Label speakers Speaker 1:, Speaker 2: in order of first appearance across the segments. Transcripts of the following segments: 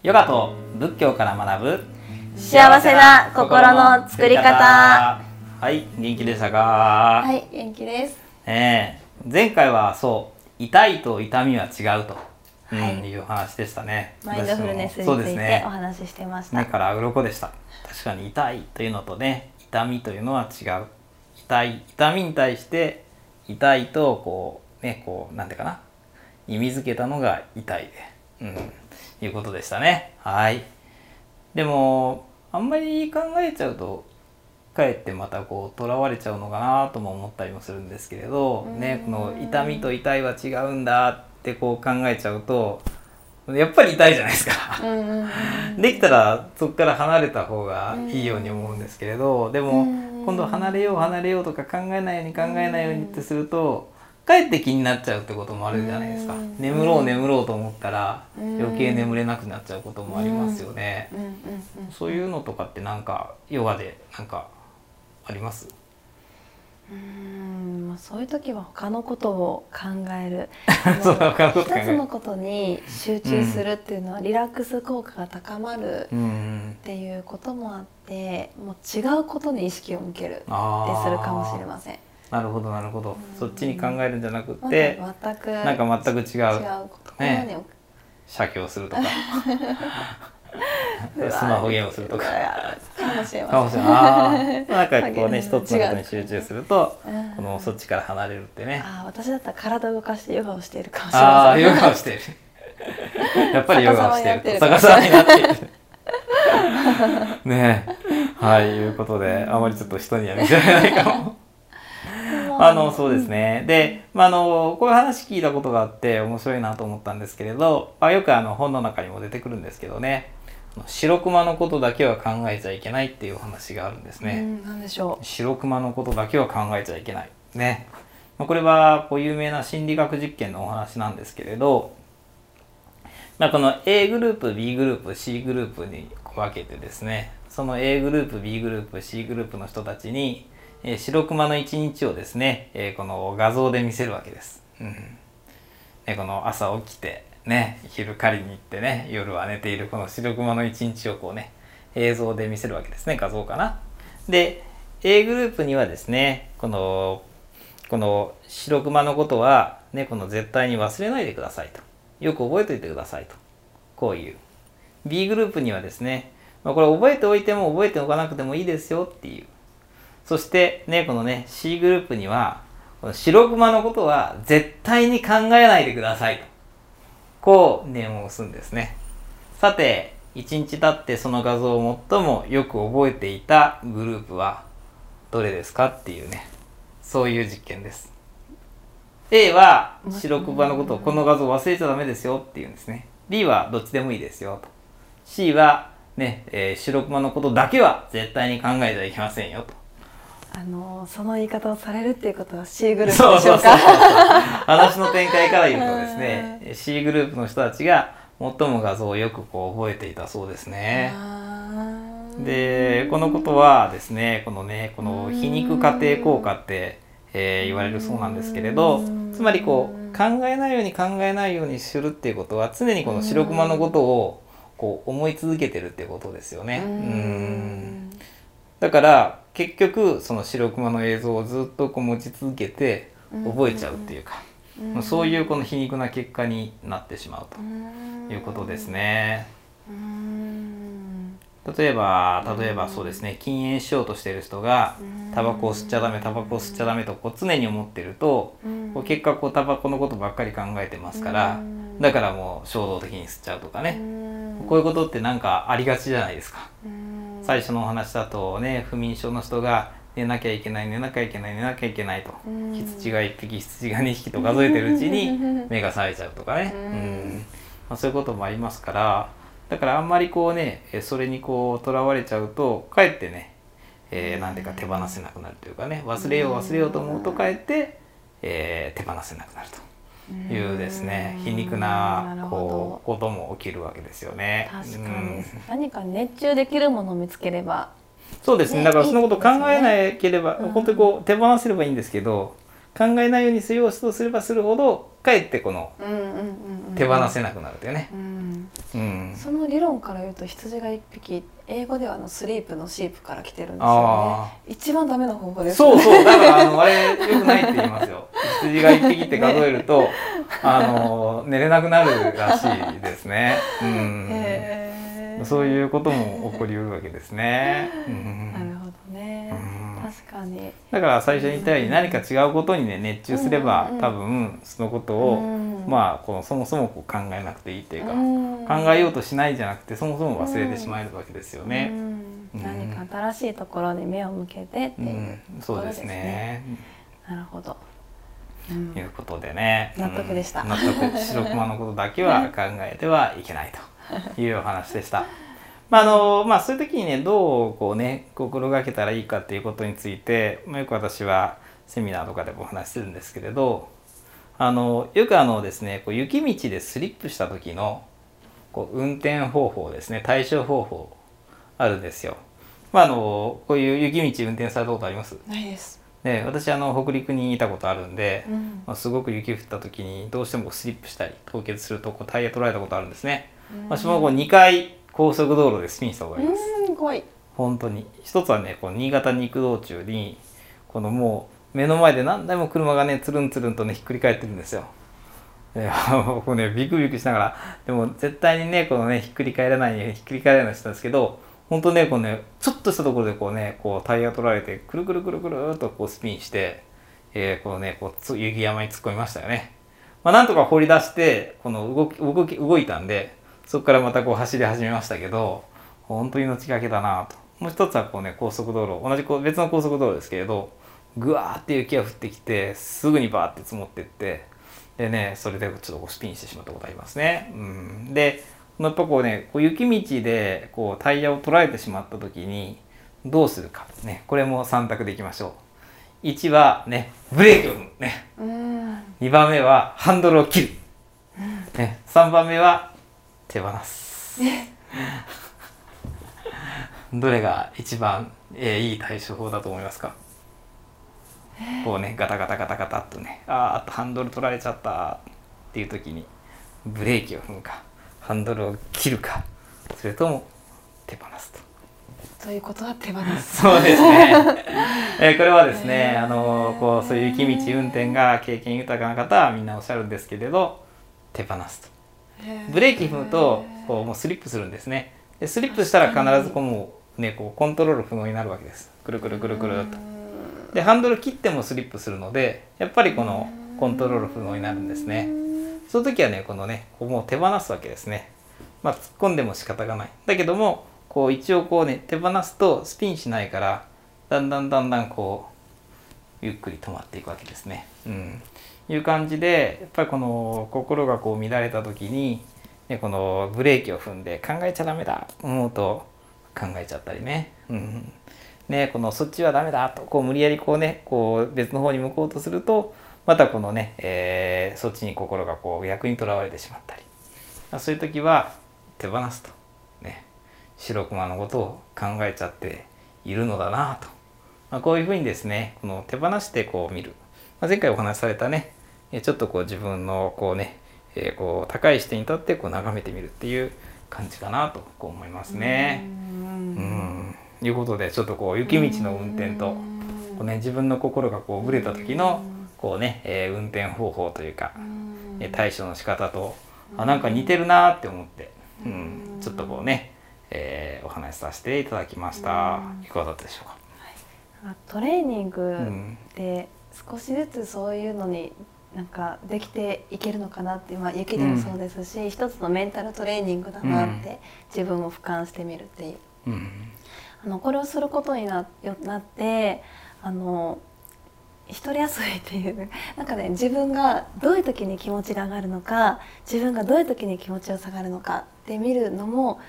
Speaker 1: ヨガと仏教から学ぶ
Speaker 2: 幸せな心の作り方。
Speaker 1: はい元気でしたか？
Speaker 2: はい元気です。
Speaker 1: え。ー前回はそう痛いと痛みは違うと、
Speaker 2: はい。
Speaker 1: うん、いう話でしたね。
Speaker 2: マインドフルネスについて
Speaker 1: そうですね。
Speaker 2: お話ししてました、
Speaker 1: 目から鱗でした。確かに痛いというのとね痛みというのは違う。痛い痛みに対して痛いとこうねこうなんていうかな。意味付けたのが痛い。でうんいうことでしたね。はい。でもあんまり考えちゃうとかえってまたこうとらわれちゃうのかなとも思ったりもするんですけれどねこの痛みと痛いは違うんだってこう考えちゃうとやっぱり痛いじゃないですか。できたらそこから離れた方がいいように思うんですけれどでも
Speaker 2: うん。
Speaker 1: 今度離れよう離れようとか考えないように考えないようにってするとかえって気になっちゃうってこともあるじゃないですか。
Speaker 2: うん。
Speaker 1: 眠ろう眠ろうと思ったら
Speaker 2: うん。
Speaker 1: 余計眠れなくなっちゃうこともありますよね。そういうのとかってなんかヨガでなんかあります？
Speaker 2: うんまあそういう時は他のことを考える。
Speaker 1: そう他のこ
Speaker 2: 一つのことに集中するっていうのはリラックス効果が高まる
Speaker 1: うん
Speaker 2: っていうこともあってもう違うことに意識を向けるって
Speaker 1: あ
Speaker 2: するかもしれません。
Speaker 1: なるほどなるほどそっちに考えるんじゃなく
Speaker 2: ま
Speaker 1: て
Speaker 2: た全く
Speaker 1: なんか全く違う
Speaker 2: 違う
Speaker 1: ね写経するとか スマホゲームするとか。
Speaker 2: かもしれ
Speaker 1: か
Speaker 2: ません。
Speaker 1: なんかこうね、
Speaker 2: うん
Speaker 1: 一つのことに集中すると
Speaker 2: うん、
Speaker 1: このそっちから離れるってね。
Speaker 2: ああ私だったら体を動かしてヨガをしているかもしれません。
Speaker 1: ヨガをしている。やっぱりヨガをしている。
Speaker 2: 逆
Speaker 1: 逆さまになっている。ねえ。はい、いうことで、あまりちょっと人には見せられないかも。あの、そうですね。で、まあ、あの、こういう話聞いたことがあって面白いなと思ったんですけれど、あよくあの本の中にも出てくるんですけどね、白熊のことだけは考えちゃいけないっていうお話があるんですね。
Speaker 2: うん、でしょ
Speaker 1: 白熊のことだけは考えちゃいけない。ね。まあこれはこう有名な心理学実験のお話なんですけれど、まあ、この A グループ B グループ C グループに分けてですねその A グループ B グループ C グループの人たちに、えー白熊の一日をですね、えーこの画像で見せるわけです。うん。ね、この朝起きてね昼狩りに行ってね夜は寝ているこの白熊の一日をこうね映像で見せるわけですね。画像かな。で A グループにはですねこのこの白熊のことはねこの絶対に忘れないでくださいと。よく覚えておいてくださいと。こういう。B グループにはですね、まあ、これ覚えておいても覚えておかなくてもいいですよっていう。そしてねこのね C グループにはこの白熊のことは絶対に考えないでくださいとこう念を押すんですね。さて1日経ってその画像を最もよく覚えていたグループはどれですかっていうねそういう実験です。A は白熊のことをこの画像忘れちゃダメですよっていうんですね。B はどっちでもいいですよと。C はね、えー白熊のことだけは絶対に考えてはいけませんよと。
Speaker 2: あのその言い方をされるっていうことは C グループでしょう
Speaker 1: そうそうそう
Speaker 2: か。
Speaker 1: 話の展開から言うとですね C グループの人たちが最も画像をよくこう覚えていたそうですね。でこのことはですねこのねこの皮肉過程効果って、えー言われるそうなんですけれどつまりこう考えないように考えないようにするっていうことは常にこの白熊のことをこう思い続けてるっていうことですよね。
Speaker 2: う
Speaker 1: うん。だから結局その白熊の映像をずっとこう持ち続けて覚えちゃうっていうか、
Speaker 2: うん。
Speaker 1: そういうこの皮肉な結果になってしまう
Speaker 2: うん。
Speaker 1: ということですね。
Speaker 2: うん。
Speaker 1: 例えば例えばそうですね禁煙しようとしている人がタバコを吸っちゃダメタバコを吸っちゃダメとこう常に思ってると
Speaker 2: うん。
Speaker 1: こう結果こうタバコのことばっかり考えてますから
Speaker 2: うん。
Speaker 1: だからもう衝動的に吸っちゃうとか
Speaker 2: う
Speaker 1: ね
Speaker 2: ん。
Speaker 1: こういうことってなんかありがちじゃないですか。
Speaker 2: うん
Speaker 1: 最初のお話だとね不眠症の人が寝なきゃいけない寝なきゃいけない寝なきゃいけないと。
Speaker 2: うん。
Speaker 1: 羊が1匹羊が2匹と数えてるうちに 目が冴えちゃうとかね、
Speaker 2: う
Speaker 1: うん。んまあ、そういうこともありますから。だからあんまりこうねえそれにこうとらわれちゃうとかえってね、えーなん。ていうか手放せなくなるというかね。忘れよう忘れようと思うとかえって、えー手放せなくなるというですね皮肉なこうことも起きるわけですよね。
Speaker 2: ど確か
Speaker 1: うん。
Speaker 2: に何か熱中できるものを見つければ。
Speaker 1: そうですね。
Speaker 2: ね
Speaker 1: だからそのことを考えなければ、
Speaker 2: うん
Speaker 1: 本当にこう手放せればいいんですけど考えないようにしようとすればするほどかえってこの手放せなくなるというね、
Speaker 2: その理論から言うと羊が一匹英語ではあのスリープのシープから来てるんですよ
Speaker 1: あ
Speaker 2: ね一番ダメな方法です。
Speaker 1: そうそうだからあのあれよくないって言いますよ。羊が一匹って数えると、あの寝れなくなるらしいですね、うん。そういうことも起こりうるわけですね、うん。
Speaker 2: なるほどね、
Speaker 1: うん。
Speaker 2: 確かに。
Speaker 1: だから最初に言ったように何か違うことにね熱中すれば、多分そのことを、
Speaker 2: うん
Speaker 1: まあこのそもそもこう考えなくていいっていうか、
Speaker 2: うん。
Speaker 1: 考えようとしないじゃなくてそもそも忘れてしまえるわけですよね。
Speaker 2: 何か新しいところに目を向けてって
Speaker 1: う、
Speaker 2: いうん。
Speaker 1: そうですね。
Speaker 2: なるほど、うん。
Speaker 1: ということでね、
Speaker 2: 納得でした。
Speaker 1: うん。納得白熊のことだけは考えてはいけないというお話でした。まああのまあ、そういう時にねどうこうね心がけたらいいかっていうことについて、まあ、よく私はセミナーとかでもお話しするんですけれどあのよくあのですねこう雪道でスリップした時のこう運転方法ですね対処方法あるんですよ。まあ、あのこういう雪道運転されたことあります？
Speaker 2: ないです、
Speaker 1: で私あの北陸にいたことあるんで、
Speaker 2: うん。
Speaker 1: まあ、すごく雪降った時にどうしてもスリップしたり凍結するとこうタイヤ取られたことあるんですね、私もこう2回高速道路でスピンしたことがあります、
Speaker 2: うん怖い。
Speaker 1: 本当に。一つはねこう新潟に行く道中にこのもう目の前で何台も車がねつるんつるんとねひっくり返ってるんですよ。でこうねビクビクしながらでも絶対にねこのねひっくり返らないにひっくり返らないようにしたんですけど本当ねこうねちょっとしたところでこうねこうタイヤ取られてくるくるくるくるっとこうスピンして、えーこのねこうつ雪山に突っ込みましたよね。まあ、なんとか掘り出してこの動き動き動いたんでそこからまたこう走り始めましたけど本当に命がけだなと。もう一つはこうね高速道路。同じこう別の高速道路ですけれどぐわーって雪が降ってきてすぐにバーって積もってってでねそれでちょっとスピンしてしまったことありますね。うん、でやっぱこうねこう雪道でこうタイヤを取られてしまった時にどうするかね。これも3択でいきましょう。1はねブレーキを踏むね。
Speaker 2: うん。
Speaker 1: 2番目はハンドルを切る、ね、3番目は手放す。どれが一番、えーいい対処法だと思いますか？こうねガタガタガタガタっとねあーあとハンドル取られちゃったっていう時にブレーキを踏むかハンドルを切るかそれとも手放すと。
Speaker 2: ということは手放す
Speaker 1: そうですね。えーこれはですね、あのこうそういう雪道運転が経験豊かな方はみんなおっしゃるんですけれど、手放すと。ブレーキ踏むとこうもうスリップするんですね。でスリップしたら必ずこうもうねこうコントロール不能になるわけです。くるくるくるくるっと。でハンドル切ってもスリップするので、やっぱりこのコントロール不能になるんですね。その時はねこのねもう手放すわけですね。まあ突っ込んでも仕方がない。だけどもこう一応こうね手放すとスピンしないからだんだんだんだんこうゆっくり止まっていくわけですね。うん、いう感じでやっぱりこの心がこう乱れた時に、ね、このブレーキを踏んで考えちゃダメだと思うと考えちゃったりね。うんね、このそっちはダメだとこう無理やりこうねこう別の方に向こうとするとまたこのね、えーそっちに心がこう逆にとらわれてしまったり。まあそういう時は手放すと。ね。白熊のことを考えちゃっているのだなと、まあ、こういうふうにですねこの手放してこう見る、まあ、前回お話しされたねえちょっとこう自分のこうね、えーこう高い視点に立ってこう眺めてみるっていう感じかなとこう思いますね。うんいうことでちょっとこう雪道の運転とこう、ね、自分の心がこうぶれた時のこうね、えー運転方法というか、えー対処の仕方とあなんか似てるなって思って、うん、ちょっとこうね、えーお話しさせていただきました。いかがだったでしょうか？
Speaker 2: トレーニン
Speaker 1: う
Speaker 2: グ
Speaker 1: ん。
Speaker 2: で少しずつそういうのになんかできていけるのかなって、まあ、雪でもそうですし、一つのメンタルトレーニングだなって自分を俯瞰してみるっていう。
Speaker 1: うん
Speaker 2: あのこれをすることになよなってあの一人遊びっていうなんかね自分がどういう時に気持ちが上がるのか自分がどういう時に気持ちが下がるのかって見るのも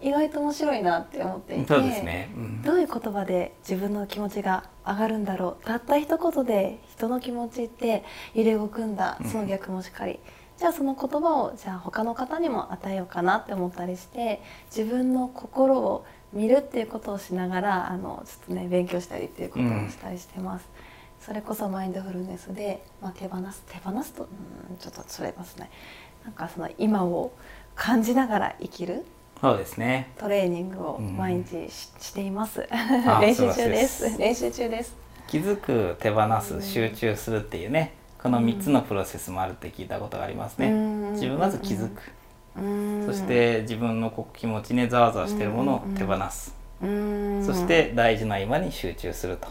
Speaker 2: 意外と面白いなって思っていて
Speaker 1: そうですね。うん。
Speaker 2: どういう言葉で自分の気持ちが上がるんだろうたった一言で人の気持ちって揺れ動くんだその逆もしっかり、じゃあその言葉をじゃあ他の方にも与えようかなって思ったりして自分の心を見るっていうことをしながらあのちょっとね勉強したりっていうことをしたりしてます。それこそマインドフルネスで、まあ、手放す手放すとうんちょっとそれますね。なんかその今を感じながら生きる
Speaker 1: そうですね。
Speaker 2: トレーニングを
Speaker 1: うん。
Speaker 2: 毎日し,、しています。
Speaker 1: あ
Speaker 2: 練習中で
Speaker 1: す。す
Speaker 2: 練習中です。
Speaker 1: 気づく手放す集中するっていうねこの3つのプロセスもあるって聞いたことがありますね。
Speaker 2: うん。
Speaker 1: 自分まず気づくそして自分のこう気持ちねざわざわしてるものを手放す。そして大事な今に集中すると、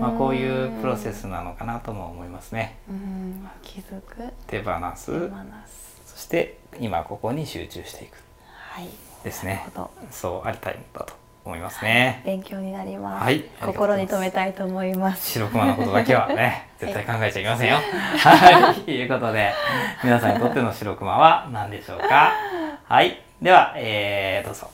Speaker 1: まあ、こういうプロセスなのかなとも思いますね。
Speaker 2: うん。気づく。
Speaker 1: 手放す。そして今ここに集中していく。
Speaker 2: はい。
Speaker 1: ですね。そうありたいんだと思いますね。
Speaker 2: 勉強になります、
Speaker 1: はい。
Speaker 2: 心に留めたいと思います。
Speaker 1: 白熊のことだけはね 絶対考えちゃいけませんよ。はい、ということで皆さんにとっての白熊は何でしょうか？はい、では、えー、どうぞ。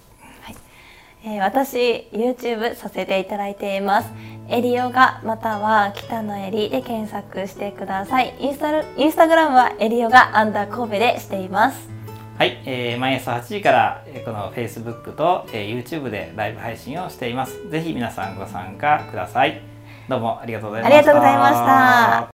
Speaker 2: えー私 YouTube させていただいています。エリヨガまたは北のエリで検索してください。インスタルインスタグラムはエリヨガアンダー神戸でしています
Speaker 1: はい、えー毎朝8時からえこの Facebook と、えー YouTube でライブ配信をしています。ぜひ皆さんご参加ください。どうもありがとうございました。
Speaker 2: ありがとうございました